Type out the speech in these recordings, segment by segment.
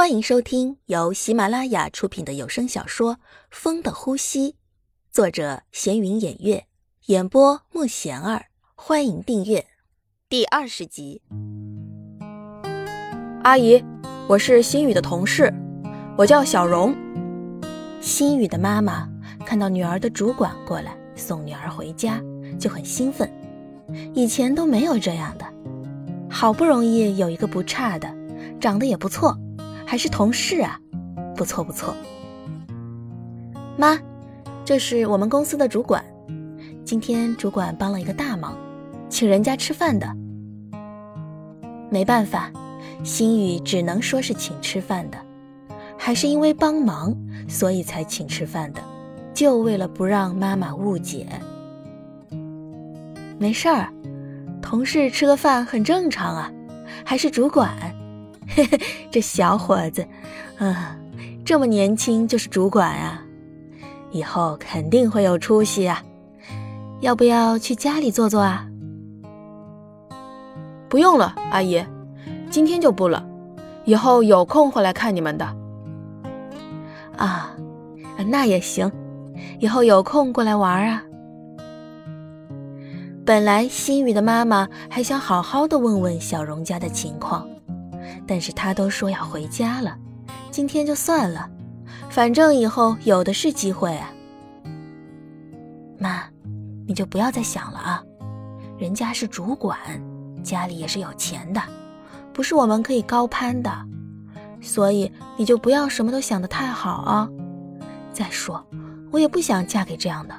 欢迎收听由喜马拉雅出品的有声小说《风的呼吸》，作者闲云掩月，演播莫贤儿。欢迎订阅第二十集。阿姨，我是心雨的同事，我叫小荣。心雨的妈妈看到女儿的主管过来送女儿回家，就很兴奋。以前都没有这样的，好不容易有一个不差的，长得也不错。还是同事啊，不错不错。妈，这是我们公司的主管，今天主管帮了一个大忙，请人家吃饭的。没办法，心雨只能说是请吃饭的，还是因为帮忙，所以才请吃饭的，就为了不让妈妈误解。没事儿，同事吃个饭很正常啊，还是主管。嘿嘿，这小伙子，啊，这么年轻就是主管啊，以后肯定会有出息啊！要不要去家里坐坐啊？不用了，阿姨，今天就不了，以后有空会来看你们的。啊，那也行，以后有空过来玩啊。本来心雨的妈妈还想好好的问问小荣家的情况。但是他都说要回家了，今天就算了，反正以后有的是机会啊。妈，你就不要再想了啊，人家是主管，家里也是有钱的，不是我们可以高攀的，所以你就不要什么都想得太好啊。再说，我也不想嫁给这样的，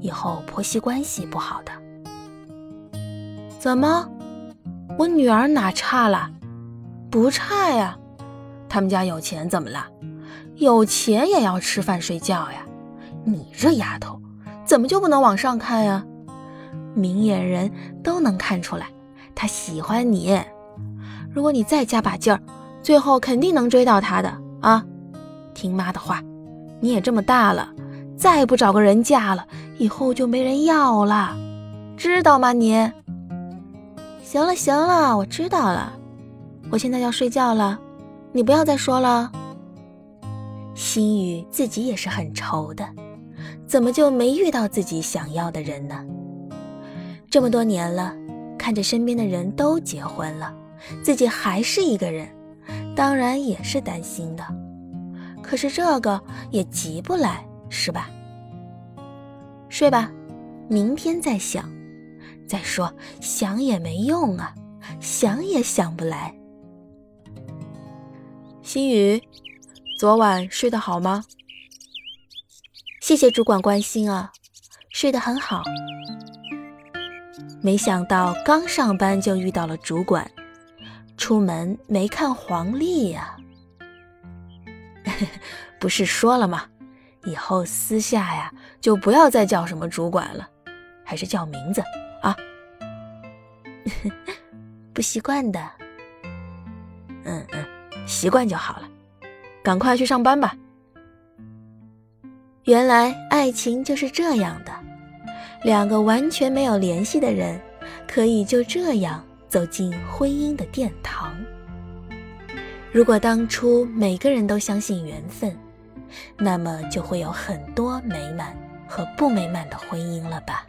以后婆媳关系不好的。怎么，我女儿哪差了？不差呀，他们家有钱怎么了？有钱也要吃饭睡觉呀。你这丫头，怎么就不能往上看呀？明眼人都能看出来，他喜欢你。如果你再加把劲儿，最后肯定能追到他的啊！听妈的话，你也这么大了，再不找个人嫁了，以后就没人要了，知道吗？你。行了行了，我知道了。我现在要睡觉了，你不要再说了。心雨自己也是很愁的，怎么就没遇到自己想要的人呢？这么多年了，看着身边的人都结婚了，自己还是一个人，当然也是担心的。可是这个也急不来，是吧？睡吧，明天再想。再说想也没用啊，想也想不来。心雨，昨晚睡得好吗？谢谢主管关心啊，睡得很好。没想到刚上班就遇到了主管，出门没看黄历呀。不是说了吗？以后私下呀就不要再叫什么主管了，还是叫名字啊。不习惯的。嗯嗯。习惯就好了，赶快去上班吧。原来爱情就是这样的，两个完全没有联系的人，可以就这样走进婚姻的殿堂。如果当初每个人都相信缘分，那么就会有很多美满和不美满的婚姻了吧？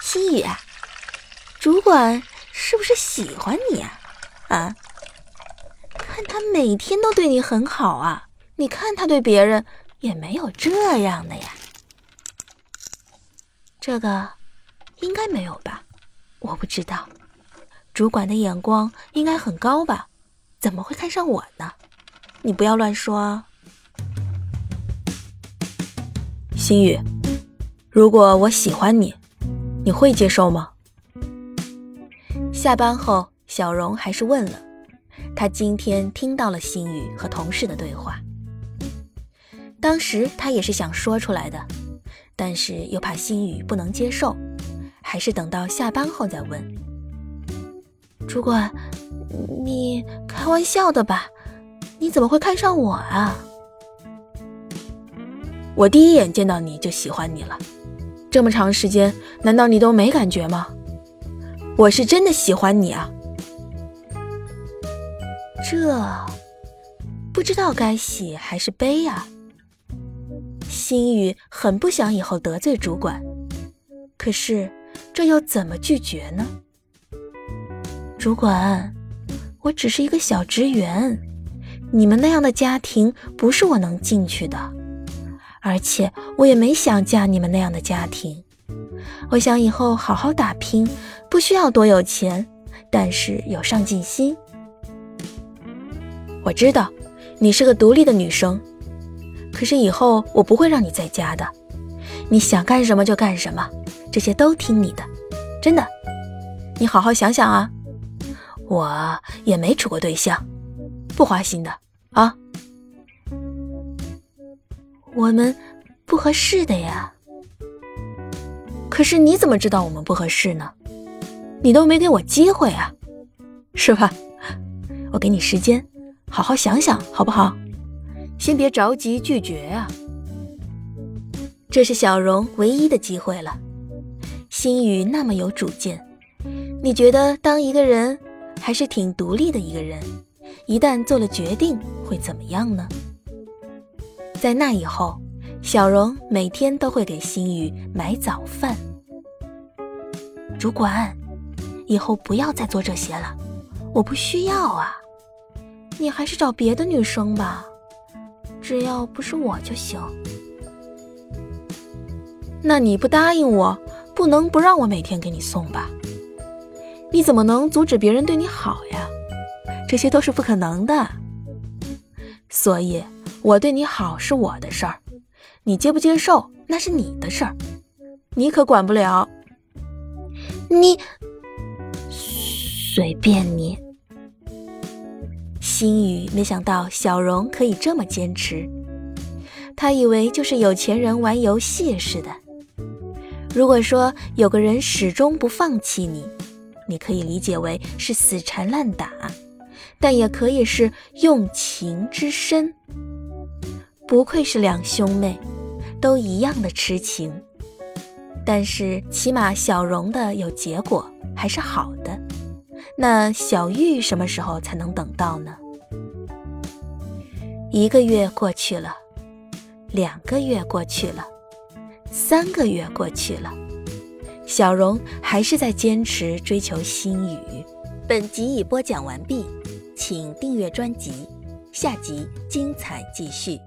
西雨，主管是不是喜欢你啊？啊，看他每天都对你很好啊！你看他对别人也没有这样的呀。这个应该没有吧？我不知道，主管的眼光应该很高吧？怎么会看上我呢？你不要乱说啊。心雨，如果我喜欢你，你会接受吗？下班后。小荣还是问了，他今天听到了心雨和同事的对话。当时他也是想说出来的，但是又怕心雨不能接受，还是等到下班后再问。主管，你开玩笑的吧？你怎么会看上我啊？我第一眼见到你就喜欢你了，这么长时间，难道你都没感觉吗？我是真的喜欢你啊！这不知道该喜还是悲呀。心雨很不想以后得罪主管，可是这又怎么拒绝呢？主管，我只是一个小职员，你们那样的家庭不是我能进去的，而且我也没想嫁你们那样的家庭。我想以后好好打拼，不需要多有钱，但是有上进心。我知道你是个独立的女生，可是以后我不会让你在家的，你想干什么就干什么，这些都听你的，真的。你好好想想啊。我也没处过对象，不花心的啊。我们不合适的呀。可是你怎么知道我们不合适呢？你都没给我机会啊，是吧？我给你时间，好好想想，好不好？先别着急拒绝啊。这是小荣唯一的机会了。心雨那么有主见，你觉得当一个人？还是挺独立的一个人，一旦做了决定会怎么样呢？在那以后，小荣每天都会给心雨买早饭。主管，以后不要再做这些了，我不需要啊。你还是找别的女生吧，只要不是我就行。那你不答应我，不能不让我每天给你送吧？你怎么能阻止别人对你好呀？这些都是不可能的。所以，我对你好是我的事儿，你接不接受那是你的事儿，你可管不了。你随便你。心雨没想到小荣可以这么坚持，他以为就是有钱人玩游戏似的。如果说有个人始终不放弃你，你可以理解为是死缠烂打，但也可以是用情之深。不愧是两兄妹，都一样的痴情。但是起码小荣的有结果，还是好的。那小玉什么时候才能等到呢？一个月过去了，两个月过去了，三个月过去了。小荣还是在坚持追求心语。本集已播讲完毕，请订阅专辑，下集精彩继续。